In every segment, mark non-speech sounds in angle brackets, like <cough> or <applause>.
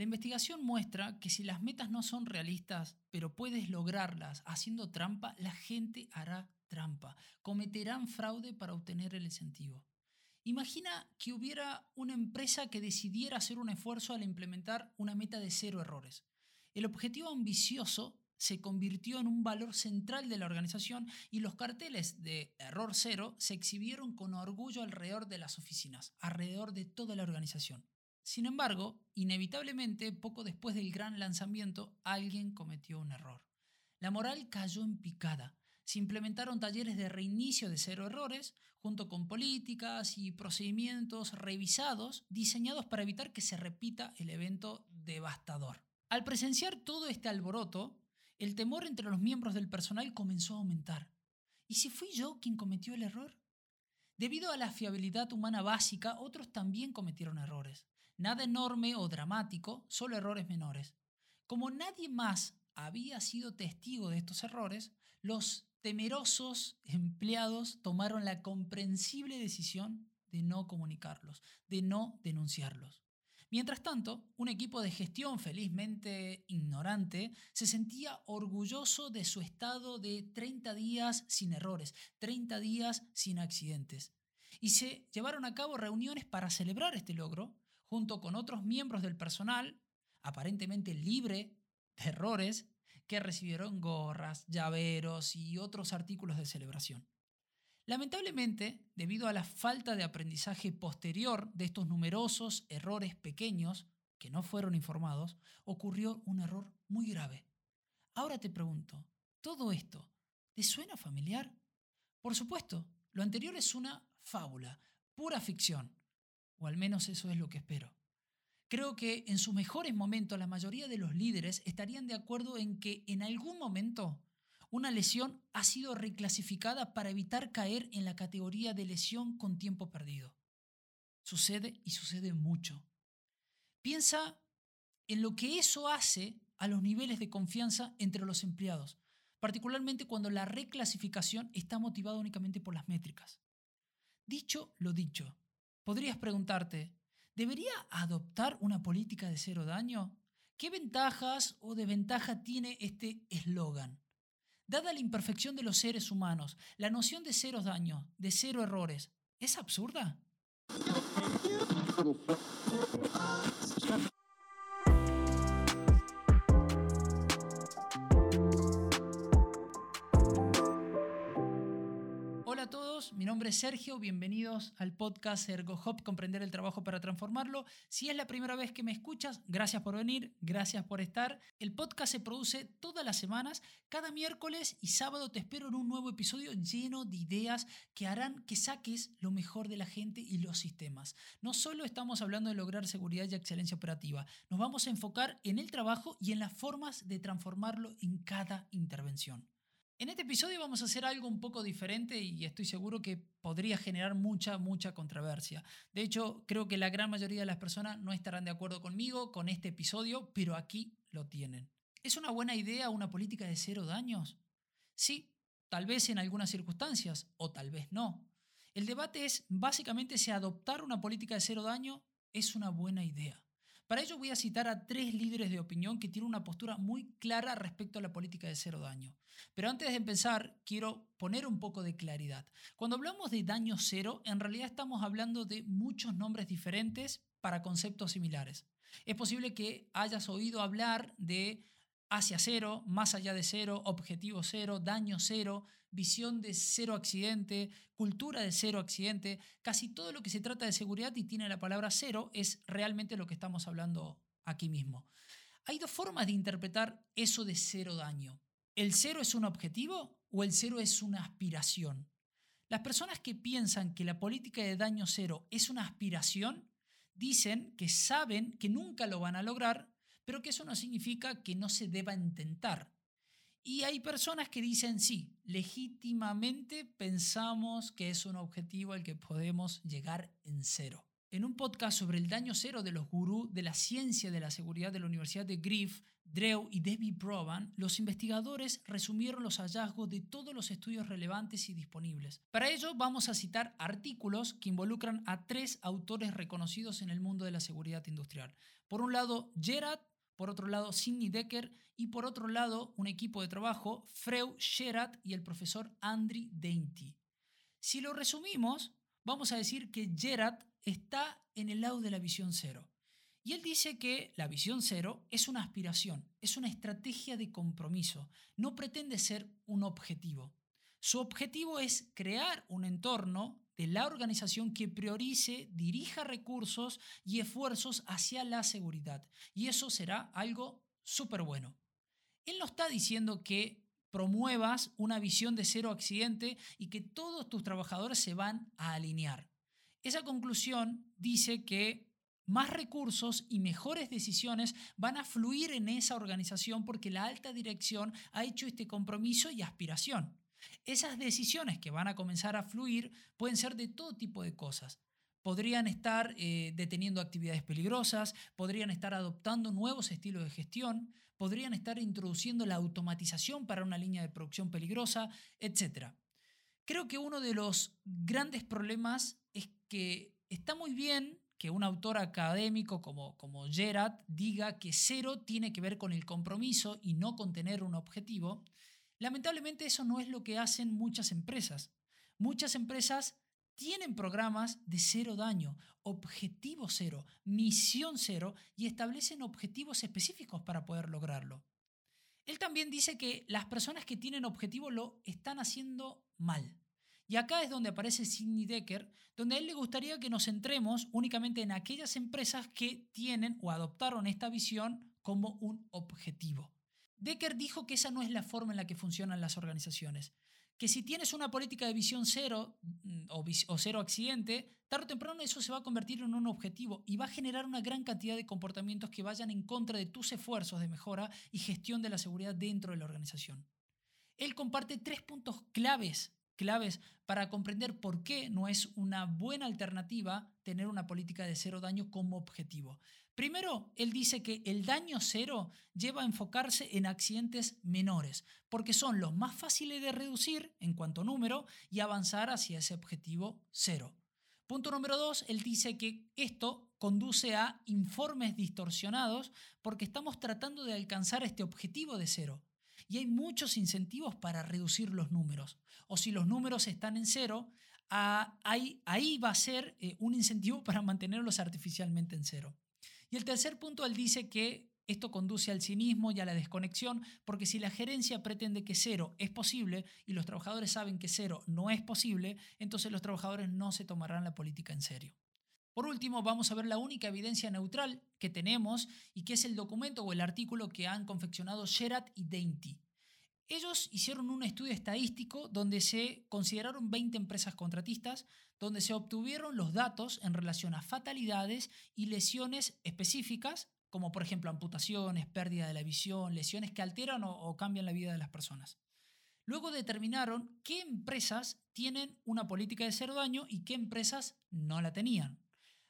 La investigación muestra que si las metas no son realistas, pero puedes lograrlas haciendo trampa, la gente hará trampa, cometerán fraude para obtener el incentivo. Imagina que hubiera una empresa que decidiera hacer un esfuerzo al implementar una meta de cero errores. El objetivo ambicioso se convirtió en un valor central de la organización y los carteles de error cero se exhibieron con orgullo alrededor de las oficinas, alrededor de toda la organización. Sin embargo, inevitablemente, poco después del gran lanzamiento, alguien cometió un error. La moral cayó en picada. Se implementaron talleres de reinicio de cero errores, junto con políticas y procedimientos revisados diseñados para evitar que se repita el evento devastador. Al presenciar todo este alboroto, el temor entre los miembros del personal comenzó a aumentar. ¿Y si fui yo quien cometió el error? Debido a la fiabilidad humana básica, otros también cometieron errores. Nada enorme o dramático, solo errores menores. Como nadie más había sido testigo de estos errores, los temerosos empleados tomaron la comprensible decisión de no comunicarlos, de no denunciarlos. Mientras tanto, un equipo de gestión felizmente ignorante se sentía orgulloso de su estado de 30 días sin errores, 30 días sin accidentes. Y se llevaron a cabo reuniones para celebrar este logro, junto con otros miembros del personal, aparentemente libre de errores, que recibieron gorras, llaveros y otros artículos de celebración. Lamentablemente, debido a la falta de aprendizaje posterior de estos numerosos errores pequeños que no fueron informados, ocurrió un error muy grave. Ahora te pregunto, ¿todo esto te suena familiar? Por supuesto, lo anterior es una fábula, pura ficción, o al menos eso es lo que espero. Creo que en sus mejores momentos la mayoría de los líderes estarían de acuerdo en que en algún momento una lesión ha sido reclasificada para evitar caer en la categoría de lesión con tiempo perdido. Sucede y sucede mucho. Piensa en lo que eso hace a los niveles de confianza entre los empleados, particularmente cuando la reclasificación está motivada únicamente por las métricas. Dicho lo dicho, podrías preguntarte, ¿debería adoptar una política de cero daño? ¿Qué ventajas o desventajas tiene este eslogan? Dada la imperfección de los seres humanos, la noción de cero daños, de cero errores, ¿es absurda? Mi nombre es Sergio, bienvenidos al podcast ErgoHop, Comprender el Trabajo para Transformarlo. Si es la primera vez que me escuchas, gracias por venir, gracias por estar. El podcast se produce todas las semanas, cada miércoles y sábado te espero en un nuevo episodio lleno de ideas que harán que saques lo mejor de la gente y los sistemas. No solo estamos hablando de lograr seguridad y excelencia operativa, nos vamos a enfocar en el trabajo y en las formas de transformarlo en cada intervención. En este episodio vamos a hacer algo un poco diferente y estoy seguro que podría generar mucha, mucha controversia. De hecho, creo que la gran mayoría de las personas no estarán de acuerdo conmigo con este episodio, pero aquí lo tienen. ¿Es una buena idea una política de cero daños? Sí, tal vez en algunas circunstancias o tal vez no. El debate es básicamente si adoptar una política de cero daño es una buena idea. Para ello voy a citar a tres líderes de opinión que tienen una postura muy clara respecto a la política de cero daño. Pero antes de empezar, quiero poner un poco de claridad. Cuando hablamos de daño cero, en realidad estamos hablando de muchos nombres diferentes para conceptos similares. Es posible que hayas oído hablar de hacia cero, más allá de cero, objetivo cero, daño cero, visión de cero accidente, cultura de cero accidente, casi todo lo que se trata de seguridad y tiene la palabra cero es realmente lo que estamos hablando aquí mismo. Hay dos formas de interpretar eso de cero daño. ¿El cero es un objetivo o el cero es una aspiración? Las personas que piensan que la política de daño cero es una aspiración dicen que saben que nunca lo van a lograr, pero que eso no significa que no se deba intentar. Y hay personas que dicen, sí, legítimamente pensamos que es un objetivo al que podemos llegar en cero. en un podcast sobre el daño cero de los gurús de la ciencia de la seguridad de la Universidad de Griff, Drew y Debbie Provan, los investigadores resumieron los hallazgos de todos los estudios relevantes y disponibles. Para ello vamos a citar artículos que involucran a tres autores reconocidos en el mundo de la seguridad industrial. Por un lado, Gerard, por otro lado, Sidney Decker y por otro lado, un equipo de trabajo, Freud Gerard y el profesor Andrew Dainty. Si lo resumimos, vamos a decir que Gerard está en el lado de la visión cero. Y él dice que la visión cero es una aspiración, es una estrategia de compromiso, no pretende ser un objetivo. Su objetivo es crear un entorno de la organización que priorice, dirija recursos y esfuerzos hacia la seguridad. Y eso será algo súper bueno. Él no está diciendo que promuevas una visión de cero accidente y que todos tus trabajadores se van a alinear. Esa conclusión dice que más recursos y mejores decisiones van a fluir en esa organización porque la alta dirección ha hecho este compromiso y aspiración. Esas decisiones que van a comenzar a fluir pueden ser de todo tipo de cosas. Podrían estar eh, deteniendo actividades peligrosas, podrían estar adoptando nuevos estilos de gestión, podrían estar introduciendo la automatización para una línea de producción peligrosa, etc. Creo que uno de los grandes problemas es que está muy bien que un autor académico como, como Gerard diga que cero tiene que ver con el compromiso y no con tener un objetivo, lamentablemente eso no es lo que hacen muchas empresas. Muchas empresas tienen programas de cero daño, objetivo cero, misión cero y establecen objetivos específicos para poder lograrlo. Él también dice que las personas que tienen objetivo lo están haciendo mal. Y acá es donde aparece Sidney Decker, donde él le gustaría que nos centremos únicamente en aquellas empresas que tienen o adoptaron esta visión como un objetivo. Decker dijo que esa no es la forma en la que funcionan las organizaciones, que si tienes una política de visión cero mm, o, cero accidente, tarde o temprano eso se va a convertir en un objetivo y va a generar una gran cantidad de comportamientos que vayan en contra de tus esfuerzos de mejora y gestión de la seguridad dentro de la organización. Él comparte tres puntos claves claves para comprender por qué no es una buena alternativa tener una política de cero daño como objetivo. Primero, él dice que el daño cero lleva a enfocarse en accidentes menores, porque son los más fáciles de reducir en cuanto a número y avanzar hacia ese objetivo cero. Punto número dos, él dice que esto conduce a informes distorsionados porque estamos tratando de alcanzar este objetivo de cero y hay muchos incentivos para reducir los números. O si los números están en cero, ahí, va a ser eh, un incentivo <laughs> para mantenerlos artificialmente en cero. Y el tercer punto, él dice que esto conduce al cinismo y a la desconexión, porque si la gerencia pretende que cero es posible y los trabajadores saben que cero no es posible, entonces los trabajadores no se tomarán la política en serio. Por último, vamos a ver la única evidencia neutral que tenemos y que es el documento o el artículo que han confeccionado Sherat y Dainty. Ellos hicieron un estudio estadístico donde se consideraron 20 empresas contratistas, donde se obtuvieron los datos en relación a fatalidades y lesiones específicas, como por ejemplo amputaciones, pérdida de la visión, lesiones que alteran o, cambian la vida de las personas. Luego determinaron qué empresas tienen una política de cero daño y qué empresas no la tenían.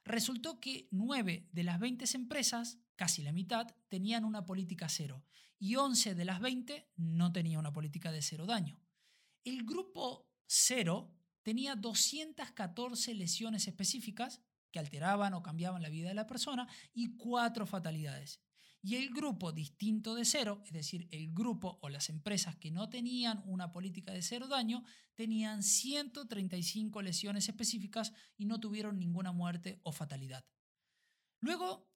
Resultó que 9 de las 20 empresas, casi la mitad, tenían una política cero y 11 de las 20 no tenían una política de cero daño. El grupo cero tenía 214 lesiones específicas que alteraban o cambiaban la vida de la persona y 4 fatalidades. Y el grupo distinto de cero, es decir, el grupo o las empresas que no tenían una política de cero daño, tenían 135 lesiones específicas y no tuvieron ninguna muerte o fatalidad. Luego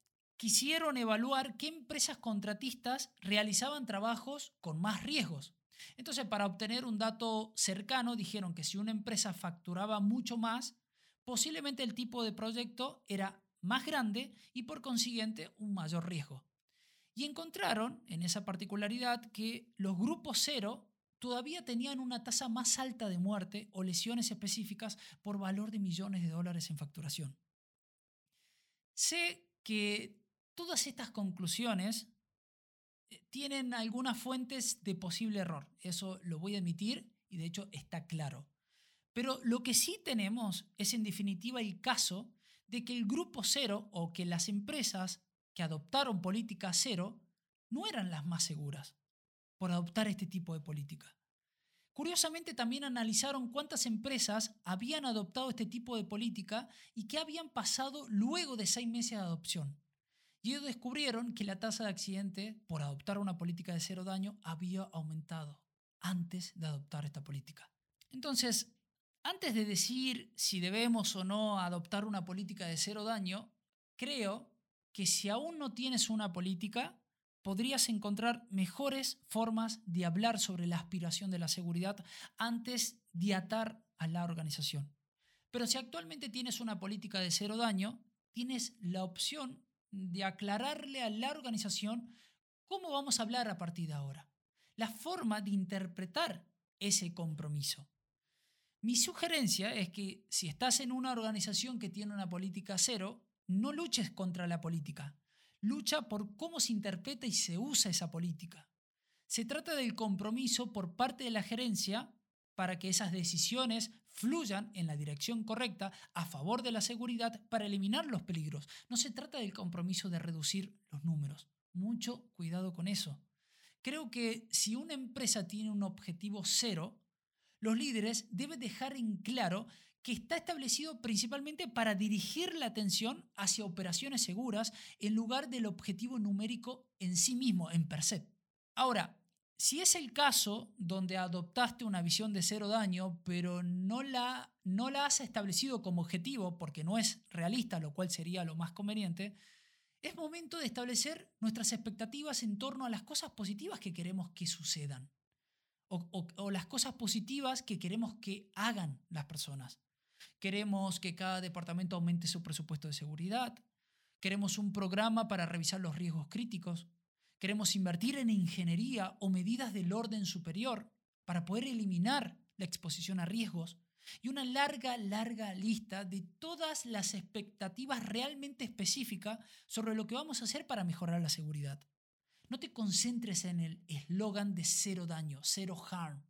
quisieron evaluar qué empresas contratistas realizaban trabajos con más riesgos. Entonces, para obtener un dato cercano, dijeron que si una empresa facturaba mucho más, posiblemente el tipo de proyecto era más grande y por consiguiente un mayor riesgo. Y encontraron en esa particularidad que los grupos cero todavía tenían una tasa más alta de muerte o lesiones específicas por valor de millones de dólares en facturación. Sé que todas estas conclusiones eh, tienen algunas fuentes de posible error, eso lo voy a admitir y de hecho está claro. Pero lo que sí tenemos es en definitiva el caso de que el grupo cero o que las empresas que adoptaron política cero no eran las más seguras por adoptar este tipo de política. Curiosamente también analizaron cuántas empresas habían adoptado este tipo de política y qué habían pasado luego de seis meses de adopción. Y descubrieron que la tasa de accidente por adoptar una política de cero daño había aumentado antes de adoptar esta política. Entonces, antes de decir si debemos o no adoptar una política de cero daño, creo que si aún no tienes una política, podrías encontrar mejores formas de hablar sobre la aspiración de la seguridad antes de atar a la organización. Pero si actualmente tienes una política de cero daño, tienes la opción de aclararle a la organización cómo vamos a hablar a partir de ahora, la forma de interpretar ese compromiso. Mi sugerencia es que si estás en una organización que tiene una política cero, no luches contra la política, lucha por cómo se interpreta y se usa esa política. Se trata del compromiso por parte de la gerencia para que esas decisiones fluyan en la dirección correcta a favor de la seguridad para eliminar los peligros. No se trata del compromiso de reducir los números. Mucho cuidado con eso. Creo que si una empresa tiene un objetivo cero, los líderes deben dejar en claro que está establecido principalmente para dirigir la atención hacia operaciones seguras en lugar del objetivo numérico en sí mismo, en per se. Ahora, si es el caso donde adoptaste una visión de cero daño, pero no la, no la has establecido como objetivo porque no es realista, lo cual sería lo más conveniente, es momento de establecer nuestras expectativas en torno a las cosas positivas que queremos que sucedan o, o las cosas positivas que queremos que hagan las personas. Queremos que cada departamento aumente su presupuesto de seguridad. Queremos un programa para revisar los riesgos críticos. Queremos invertir en ingeniería o medidas del orden superior para poder eliminar la exposición a riesgos. Y una larga, larga lista de todas las expectativas realmente específicas sobre lo que vamos a hacer para mejorar la seguridad. No te concentres en el eslogan de cero daño, cero harm.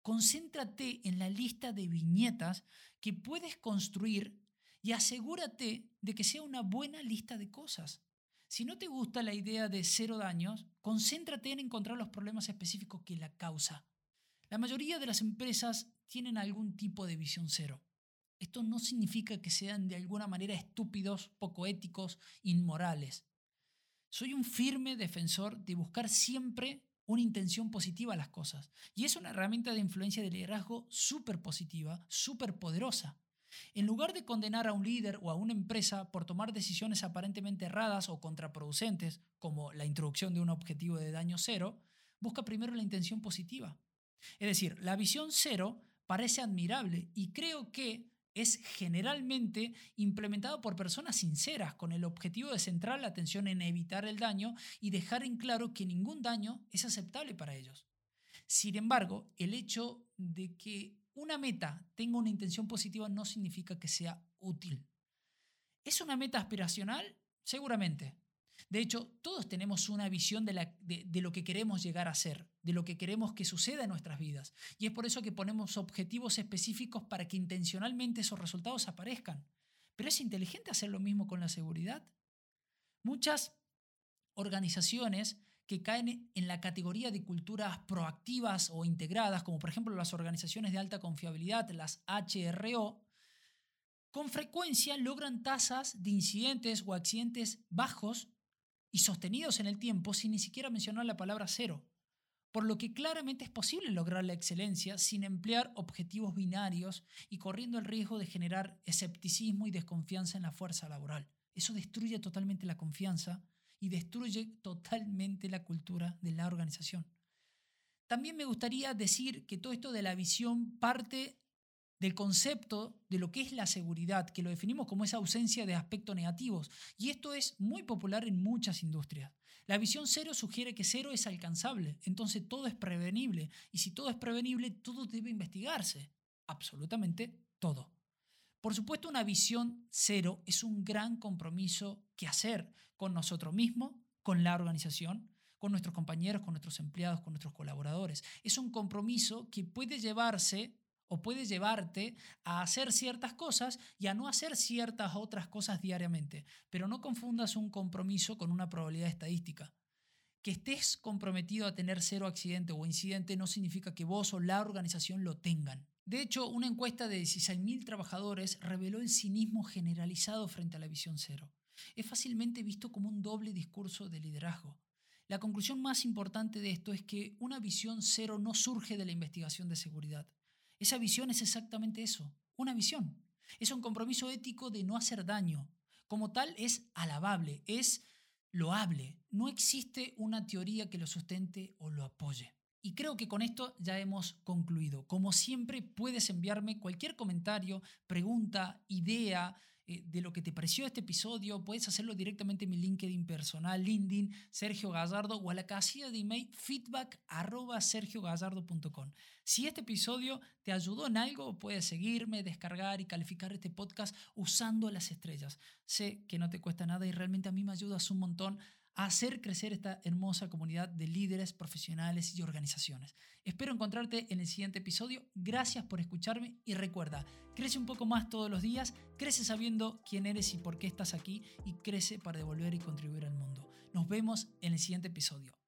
Concéntrate en la lista de viñetas que puedes construir y asegúrate de que sea una buena lista de cosas. Si no te gusta la idea de cero daños, concéntrate en encontrar los problemas específicos que la causa. La mayoría de las empresas tienen algún tipo de visión cero. Esto no significa que sean de alguna manera estúpidos, poco éticos, inmorales. Soy un firme defensor de buscar siempre una intención positiva a las cosas. Y es una herramienta de influencia de liderazgo súper positiva, súper poderosa. En lugar de condenar a un líder o a una empresa por tomar decisiones aparentemente erradas o contraproducentes, como la introducción de un objetivo de daño cero, busca primero la intención positiva. Es decir, la visión cero parece admirable y creo que es generalmente implementado por personas sinceras con el objetivo de centrar la atención en evitar el daño y dejar en claro que ningún daño es aceptable para ellos. Sin embargo, el hecho de que una meta tenga una intención positiva no significa que sea útil. ¿Es una meta aspiracional? Seguramente. De hecho, todos tenemos una visión de, lo que queremos llegar a ser, de lo que queremos que suceda en nuestras vidas. Y es por eso que ponemos objetivos específicos para que intencionalmente esos resultados aparezcan. Pero es inteligente hacer lo mismo con la seguridad. Muchas organizaciones que caen en la categoría de culturas proactivas o integradas, como por ejemplo las organizaciones de alta confiabilidad, las HRO, con frecuencia logran tasas de incidentes o accidentes bajos y sostenidos en el tiempo sin ni siquiera mencionar la palabra cero, por lo que claramente es posible lograr la excelencia sin emplear objetivos binarios y corriendo el riesgo de generar escepticismo y desconfianza en la fuerza laboral. Eso destruye totalmente la confianza y destruye totalmente la cultura de la organización. También me gustaría decir que todo esto de la visión parte del concepto de lo que es la seguridad, que lo definimos como esa ausencia de aspectos negativos. Y esto es muy popular en muchas industrias. La visión cero sugiere que cero es alcanzable, entonces todo es prevenible. Y si todo es prevenible, todo debe investigarse. Absolutamente todo. Por supuesto, una visión cero es un gran compromiso que hacer con nosotros mismos, con la organización, con nuestros compañeros, con nuestros empleados, con nuestros colaboradores. Es un compromiso que puede llevarse o puede llevarte a hacer ciertas cosas y a no hacer ciertas otras cosas diariamente. Pero no confundas un compromiso con una probabilidad estadística. Que estés comprometido a tener cero accidente o incidente no significa que vos o la organización lo tengan. De hecho, una encuesta de 16.000 trabajadores reveló el cinismo generalizado frente a la visión cero. Es fácilmente visto como un doble discurso de liderazgo. La conclusión más importante de esto es que una visión cero no surge de la investigación de seguridad. Esa visión es exactamente eso, una visión. Es un compromiso ético de no hacer daño. Como tal es alabable, es loable. No existe una teoría que lo sustente o lo apoye. Y creo que con esto ya hemos concluido. Como siempre, puedes enviarme cualquier comentario, pregunta, idea, eh, de lo que te pareció este episodio, puedes hacerlo directamente en mi LinkedIn personal, LinkedIn, Sergio Gallardo, o a la casilla de email feedback Si este episodio te ayudó en algo, puedes seguirme, descargar y calificar este podcast usando las estrellas. Sé que no te cuesta nada y realmente a mí me ayudas un montón hacer crecer esta hermosa comunidad de líderes, profesionales y organizaciones. Espero encontrarte en el siguiente episodio. Gracias por escucharme y recuerda, crece un poco más todos los días, crece sabiendo quién eres y por qué estás aquí y crece para devolver y contribuir al mundo. Nos vemos en el siguiente episodio.